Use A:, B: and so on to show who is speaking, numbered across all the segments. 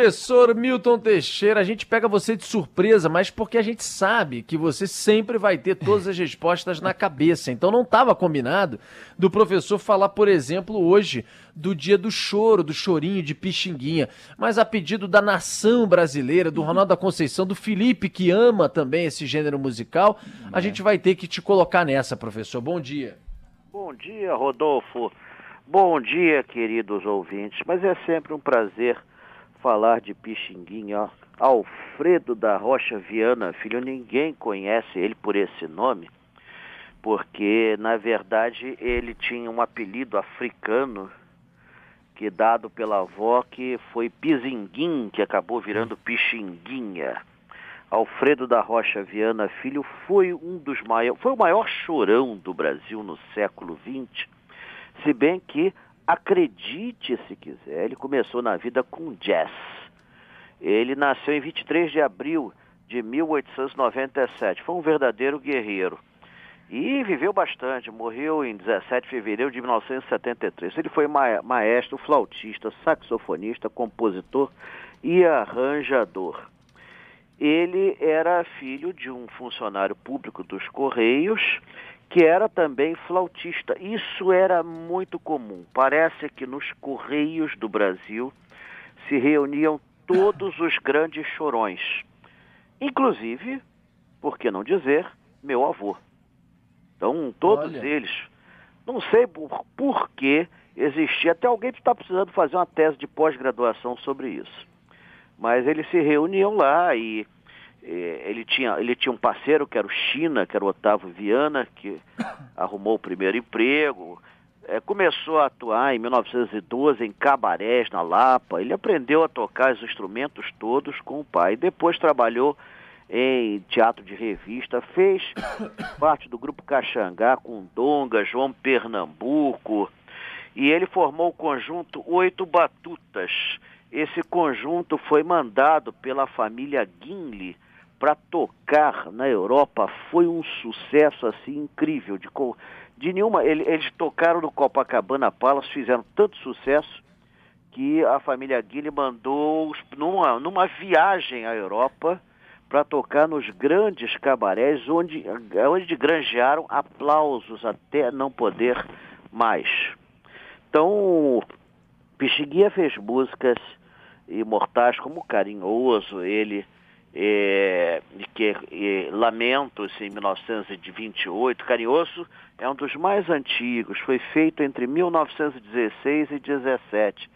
A: Professor Milton Teixeira, a gente pega você de surpresa, mas porque a gente sabe que você sempre vai ter todas as respostas na cabeça. Então não estava combinado do professor falar, por exemplo, hoje do dia do choro, do chorinho de Pixinguinha, mas a pedido da nação brasileira, do Ronaldo da Conceição, do Felipe, que ama também esse gênero musical, a é. gente vai ter que te colocar nessa, professor. Bom dia.
B: Bom dia, Rodolfo. Bom dia, queridos ouvintes. Mas é sempre um prazer falar de Pixinguinha, ó. Alfredo da Rocha Viana, filho, ninguém conhece ele por esse nome, porque na verdade ele tinha um apelido africano que dado pela avó que foi Pizinguim, que acabou virando Pixinguinha. Alfredo da Rocha Viana Filho foi um dos maiores, foi o maior chorão do Brasil no século XX, se bem que Acredite se quiser, ele começou na vida com jazz. Ele nasceu em 23 de abril de 1897. Foi um verdadeiro guerreiro. E viveu bastante, morreu em 17 de fevereiro de 1973. Ele foi maestro, flautista, saxofonista, compositor e arranjador. Ele era filho de um funcionário público dos Correios que era também flautista. Isso era muito comum. Parece que nos Correios do Brasil se reuniam todos os grandes chorões, inclusive, por que não dizer, meu avô. Então, todos Olha. eles. Não sei por, por que existia, até alguém está precisando fazer uma tese de pós-graduação sobre isso. Mas eles se reuniam lá e ele tinha, ele tinha um parceiro que era o China, que era o Otávio Viana, que arrumou o primeiro emprego. É, começou a atuar em 1912 em cabarés na Lapa. Ele aprendeu a tocar os instrumentos todos com o pai. Depois trabalhou em teatro de revista, fez parte do grupo Caxangá com Donga, João Pernambuco. E ele formou o conjunto Oito Batutas. Esse conjunto foi mandado pela família Guinle para tocar na Europa foi um sucesso assim incrível. De, de nenhuma, ele, eles tocaram no Copacabana Palace, fizeram tanto sucesso que a família Guilherme mandou numa, numa viagem à Europa para tocar nos grandes cabarés, onde, onde granjearam aplausos até não poder mais. Então, Pixinguinha fez músicas imortais como Carinhoso, ele é, que é, Lamentos em 1928. Carinhoso é um dos mais antigos, foi feito entre 1916 e 17.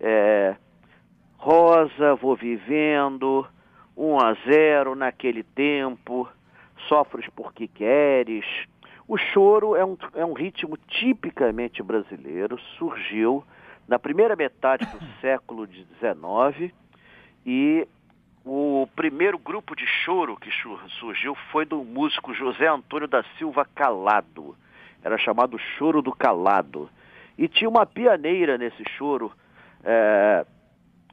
B: É, Rosa, Vou Vivendo, 1 a 0 naquele tempo, Sofres porque Queres. O choro é um, é um ritmo tipicamente brasileiro, surgiu na primeira metade do século XIX e o primeiro grupo de choro que surgiu foi do músico José Antônio da Silva Calado. Era chamado Choro do Calado. E tinha uma pianeira nesse choro, é,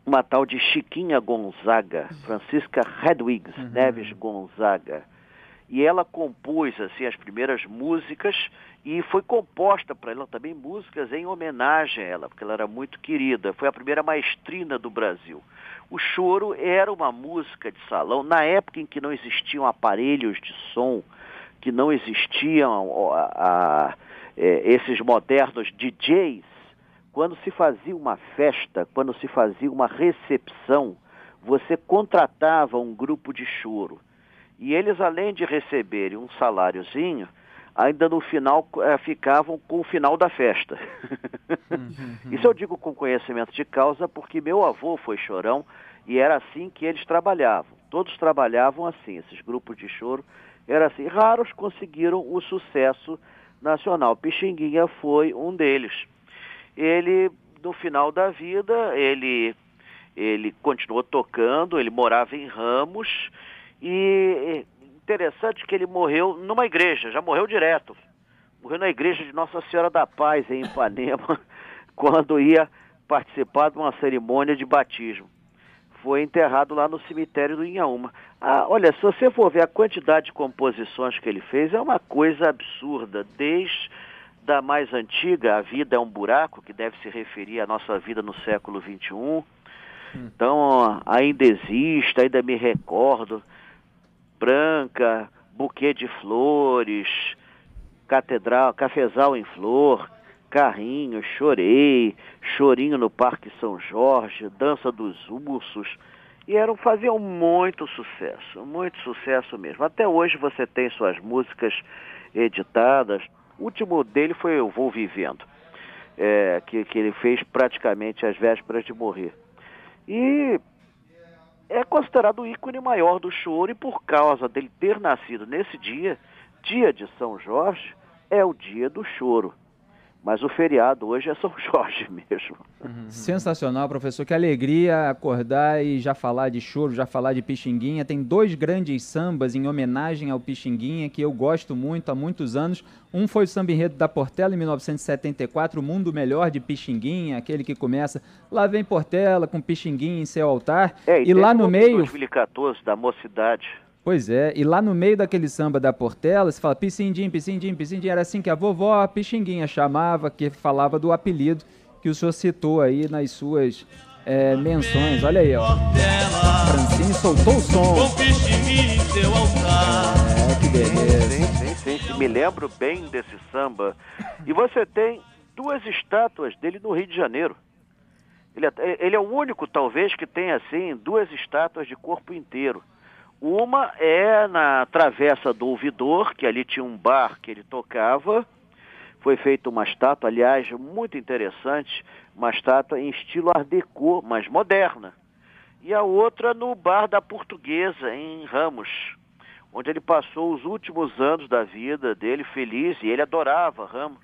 B: uma tal de Chiquinha Gonzaga, Francisca Hedwigs uhum. Neves Gonzaga. E ela compôs assim as primeiras músicas e foi composta para ela também músicas em homenagem a ela, porque ela era muito querida. Foi a primeira maestrina do Brasil. O choro era uma música de salão, na época em que não existiam aparelhos de som, que não existiam a, a, a, é, esses modernos DJs, quando se fazia uma festa, quando se fazia uma recepção, você contratava um grupo de choro. E eles, além de receberem um saláriozinho, ainda no final é, ficavam com o final da festa. Uhum. Isso eu digo com conhecimento de causa, porque meu avô foi chorão e era assim que eles trabalhavam. Todos trabalhavam assim, esses grupos de choro era assim. Raros conseguiram o sucesso nacional. Pixinguinha foi um deles. Ele, no final da vida, ele, ele continuou tocando, ele morava em Ramos e interessante que ele morreu numa igreja, já morreu direto. Morreu na igreja de Nossa Senhora da Paz, em Ipanema, quando ia participar de uma cerimônia de batismo. Foi enterrado lá no cemitério do Inhaúma. Ah, olha, se você for ver a quantidade de composições que ele fez, é uma coisa absurda. Desde da mais antiga, A Vida é um Buraco, que deve se referir à nossa vida no século XXI. Hum. Então, ainda existe, ainda me recordo. Branca, Buquê de Flores, Catedral, Cafezal em Flor, Carrinho, Chorei, Chorinho no Parque São Jorge, Dança dos Ursos. E eram, faziam muito sucesso, muito sucesso mesmo. Até hoje você tem suas músicas editadas. O último dele foi Eu Vou Vivendo, é, que, que ele fez praticamente às vésperas de morrer. E é considerado o ícone maior do choro e por causa dele ter nascido nesse dia, dia de São Jorge, é o dia do choro. Mas o feriado hoje é São Jorge mesmo.
C: Uhum. Sensacional, professor. Que alegria acordar e já falar de choro, já falar de Pixinguinha. Tem dois grandes sambas em homenagem ao Pixinguinha que eu gosto muito há muitos anos. Um foi o samba enredo da Portela em 1974, O Mundo Melhor de Pixinguinha, aquele que começa Lá vem Portela com Pixinguinha em seu altar.
B: É,
C: e, e lá no meio.
B: 2014 da mocidade.
C: Pois é, e lá no meio daquele samba da Portela, se fala Piscindim, Piscindim, Piscindim, era assim que a vovó Pixinguinha chamava, que falava do apelido que o senhor citou aí nas suas é, menções. Olha aí, ó. Francine soltou o som. É, que beleza.
B: Sim, sim, sim, sim, me lembro bem desse samba. E você tem duas estátuas dele no Rio de Janeiro. Ele é, ele é o único, talvez, que tem, assim, duas estátuas de corpo inteiro. Uma é na Travessa do Ouvidor, que ali tinha um bar que ele tocava. Foi feita uma estátua, aliás, muito interessante, uma estátua em estilo Art Deco, mas moderna. E a outra no bar da Portuguesa, em Ramos, onde ele passou os últimos anos da vida dele feliz, e ele adorava Ramos.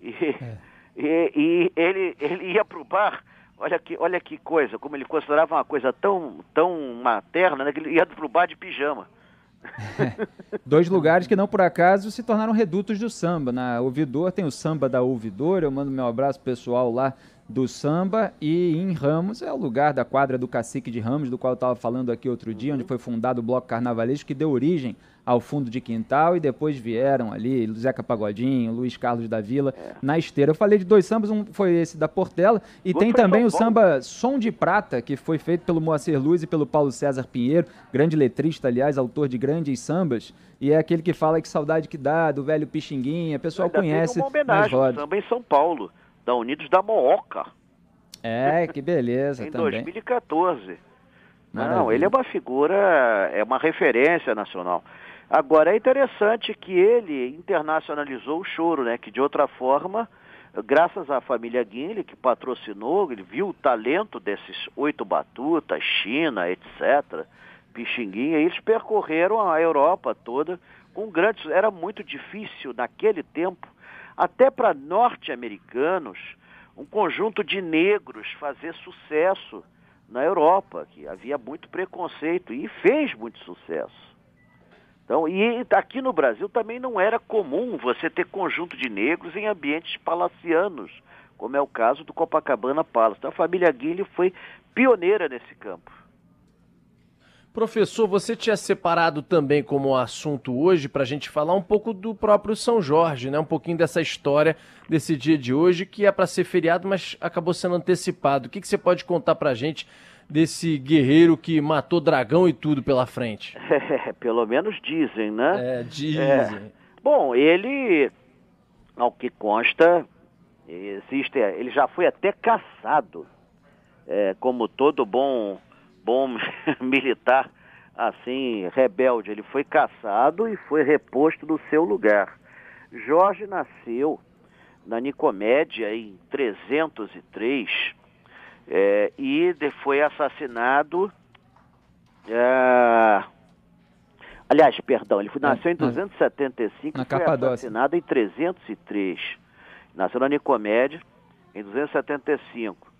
B: E, é. e, e ele, ele ia para o bar Olha que, olha que coisa, como ele considerava uma coisa tão, tão materna, né, que ele ia pro bar de pijama.
C: Dois lugares que não por acaso se tornaram redutos do samba. Na Ouvidor tem o samba da Ouvidor, eu mando meu abraço pessoal lá do samba e em Ramos é o lugar da quadra do Cacique de Ramos, do qual eu estava falando aqui outro dia, onde foi fundado o Bloco Carnavalesco, que deu origem ao fundo de quintal e depois vieram ali Zeca Pagodinho, Luiz Carlos da Vila é. na esteira. Eu falei de dois sambas, um foi esse da Portela e tem também o samba Som de Prata, que foi feito pelo Moacir Luz e pelo Paulo César Pinheiro, grande letrista, aliás, autor de grandes sambas, e é aquele que fala que saudade que dá do velho Pixinguinha, o pessoal Ainda conhece.
B: uma homenagem, samba em São Paulo da Unidos da Mooca.
C: É, que beleza
B: em
C: também.
B: Em 2014. Maravilha. Não, ele é uma figura, é uma referência nacional. Agora, é interessante que ele internacionalizou o choro, né? Que de outra forma, graças à família Guinle, que patrocinou, ele viu o talento desses oito batutas, China, etc., Pixinguinha, eles percorreram a Europa toda com grandes... Era muito difícil naquele tempo até para norte-americanos, um conjunto de negros fazer sucesso na Europa, que havia muito preconceito e fez muito sucesso. Então, e aqui no Brasil também não era comum você ter conjunto de negros em ambientes palacianos, como é o caso do Copacabana Palace. Então, a família Guilherme foi pioneira nesse campo.
A: Professor, você tinha separado também como assunto hoje para a gente falar um pouco do próprio São Jorge, né? Um pouquinho dessa história desse dia de hoje que é para ser feriado, mas acabou sendo antecipado. O que, que você pode contar para a gente desse guerreiro que matou dragão e tudo pela frente?
B: É, pelo menos dizem, né?
A: É, dizem. É.
B: Bom, ele, ao que consta, existe, ele já foi até caçado, é, como todo bom bom militar assim, rebelde. Ele foi caçado e foi reposto no seu lugar. Jorge nasceu na Nicomédia em 303 é, e foi assassinado. É, aliás, perdão, ele foi, nasceu em 275 e foi assassinado em 303. Nasceu na Nicomédia em 275.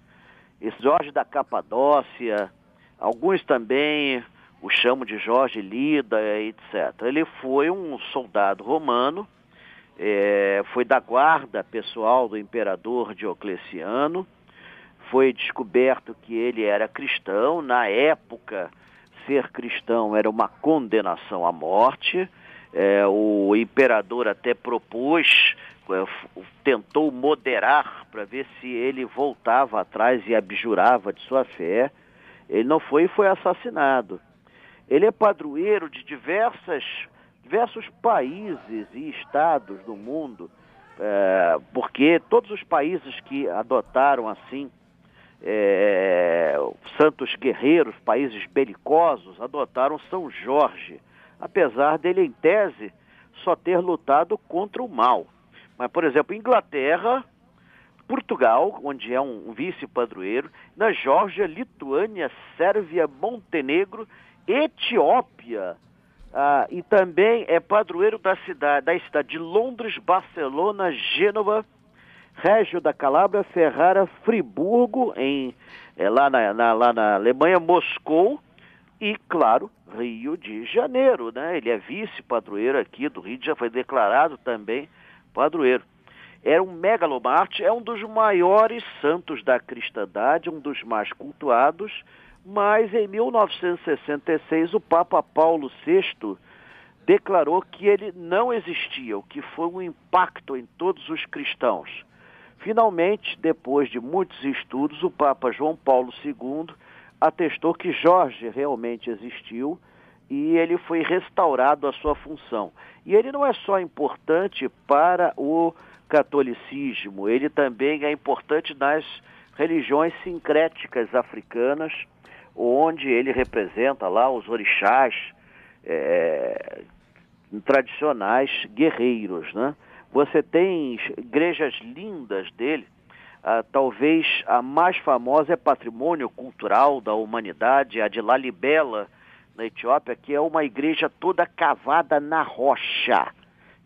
B: Esse Jorge da Capadócia, Alguns também o chamam de Jorge Lida, etc. Ele foi um soldado romano, é, foi da guarda pessoal do imperador Diocleciano, foi descoberto que ele era cristão. Na época, ser cristão era uma condenação à morte. É, o imperador até propôs, é, tentou moderar para ver se ele voltava atrás e abjurava de sua fé. Ele não foi e foi assassinado. Ele é padroeiro de diversas, diversos países e estados do mundo, é, porque todos os países que adotaram assim é, santos guerreiros, países belicosos, adotaram São Jorge, apesar dele, em tese, só ter lutado contra o mal. Mas, por exemplo, Inglaterra, Portugal, onde é um vice-padroeiro, na Geórgia, Lituânia, Sérvia, Montenegro, Etiópia, ah, e também é padroeiro da cidade, da cidade de Londres, Barcelona, Gênova, Régio da Calabria, Ferrara, Friburgo, em, é, lá, na, na, lá na Alemanha, Moscou e, claro, Rio de Janeiro. Né? Ele é vice-padroeiro aqui do Rio, já foi declarado também padroeiro. Era um megalomarte, é um dos maiores santos da cristandade, um dos mais cultuados, mas em 1966 o Papa Paulo VI declarou que ele não existia, o que foi um impacto em todos os cristãos. Finalmente, depois de muitos estudos, o Papa João Paulo II atestou que Jorge realmente existiu e ele foi restaurado à sua função. E ele não é só importante para o catolicismo, ele também é importante nas religiões sincréticas africanas, onde ele representa lá os orixás é, tradicionais guerreiros, né? Você tem igrejas lindas dele. Ah, talvez a mais famosa é Patrimônio Cultural da Humanidade, a de Lalibela, na Etiópia, que é uma igreja toda cavada na rocha.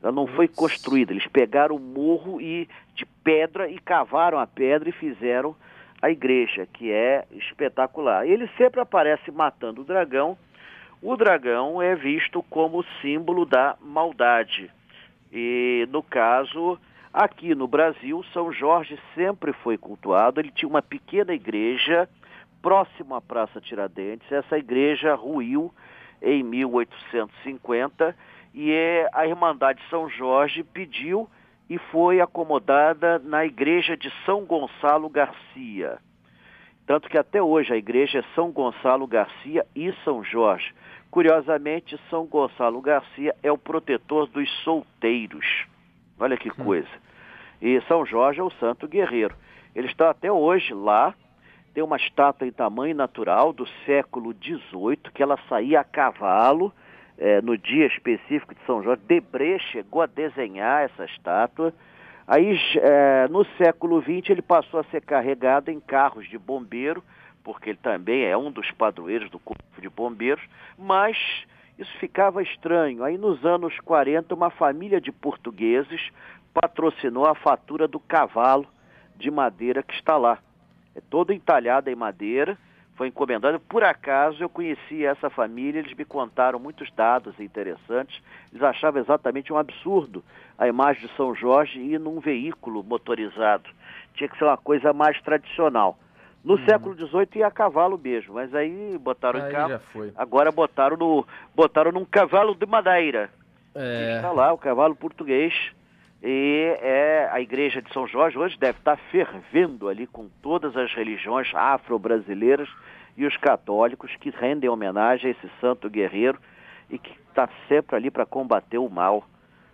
B: Ela não foi construída. Eles pegaram o morro e de pedra e cavaram a pedra e fizeram a igreja, que é espetacular. Ele sempre aparece matando o dragão. O dragão é visto como símbolo da maldade. E no caso, aqui no Brasil, São Jorge sempre foi cultuado. Ele tinha uma pequena igreja próximo à Praça Tiradentes. Essa igreja ruiu em 1850 e é, a Irmandade São Jorge pediu e foi acomodada na igreja de São Gonçalo Garcia. Tanto que até hoje a igreja é São Gonçalo Garcia e São Jorge. Curiosamente, São Gonçalo Garcia é o protetor dos solteiros. Olha que hum. coisa. E São Jorge é o santo guerreiro. Ele está até hoje lá. Tem uma estátua em tamanho natural do século XVIII, que ela saía a cavalo é, no dia específico de São Jorge. Debré chegou a desenhar essa estátua. Aí, é, no século XX, ele passou a ser carregado em carros de bombeiro porque ele também é um dos padroeiros do Corpo de Bombeiros, mas isso ficava estranho. Aí nos anos 40, uma família de portugueses patrocinou a fatura do cavalo de madeira que está lá. É toda entalhada em madeira, foi encomendado. Por acaso eu conheci essa família, eles me contaram muitos dados interessantes. Eles achavam exatamente um absurdo a imagem de São Jorge ir num veículo motorizado. Tinha que ser uma coisa mais tradicional. No uhum. século XVIII ia a cavalo mesmo, mas aí botaram aí em carro. Agora botaram no botaram num cavalo de madeira. É. Está lá o cavalo português e é a igreja de São Jorge hoje deve estar fervendo ali com todas as religiões afro-brasileiras e os católicos que rendem homenagem a esse santo guerreiro e que está sempre ali para combater o mal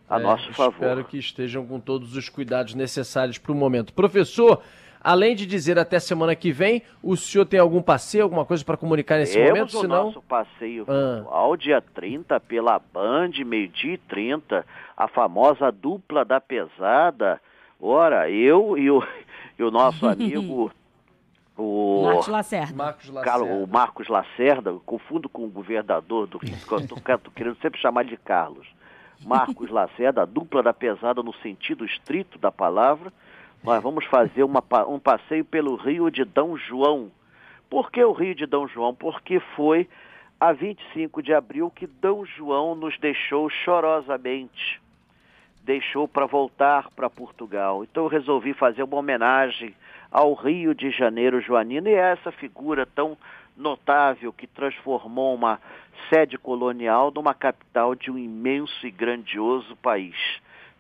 B: a é, nosso favor.
A: Espero que estejam com todos os cuidados necessários para o momento. Professor, Além de dizer até semana que vem, o senhor tem algum passeio, alguma coisa para comunicar nesse
B: Temos
A: momento?
B: o Senão... nosso passeio ah. ao dia 30 pela Band, meio-dia e 30, a famosa dupla da pesada. Ora, eu e o, e o nosso amigo
D: o Marcos Lacerda.
B: Marcos Lacerda. o Marcos Lacerda, confundo com o governador do Rio, estou querendo sempre chamar de Carlos. Marcos Lacerda, a dupla da pesada no sentido estrito da palavra, nós vamos fazer uma, um passeio pelo Rio de Dom João. Por que o Rio de Dom João? Porque foi a 25 de abril que Dom João nos deixou chorosamente. deixou para voltar para Portugal. Então eu resolvi fazer uma homenagem ao Rio de Janeiro joanino e a essa figura tão notável que transformou uma sede colonial numa capital de um imenso e grandioso país.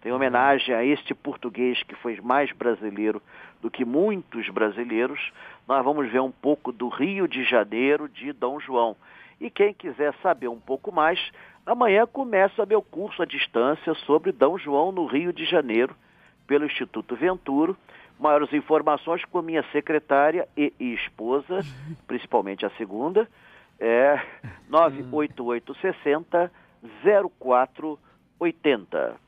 B: Tem homenagem a este português que foi mais brasileiro do que muitos brasileiros. Nós vamos ver um pouco do Rio de Janeiro de Dom João. E quem quiser saber um pouco mais, amanhã começa meu curso à distância sobre Dom João no Rio de Janeiro, pelo Instituto Venturo. Maiores informações com minha secretária e esposa, principalmente a segunda, é 98860 0480.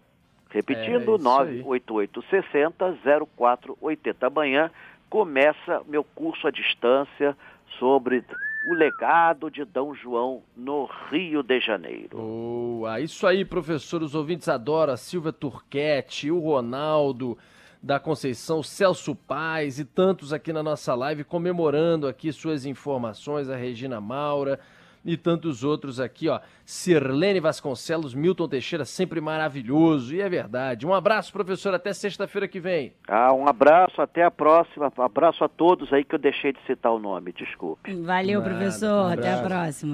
B: Repetindo, é 98860 0480. Amanhã começa meu curso à distância sobre o legado de D. João no Rio de Janeiro.
A: Boa, isso aí, professor. Os ouvintes adoram a Silvia Turquete, o Ronaldo da Conceição, Celso Paz e tantos aqui na nossa live comemorando aqui suas informações, a Regina Maura e tantos outros aqui, ó. Sirlene Vasconcelos, Milton Teixeira, sempre maravilhoso, e é verdade. Um abraço, professor, até sexta-feira que vem.
B: Ah, um abraço, até a próxima. Abraço a todos aí que eu deixei de citar o nome, desculpe.
D: Valeu, Nada, professor, um até a próxima.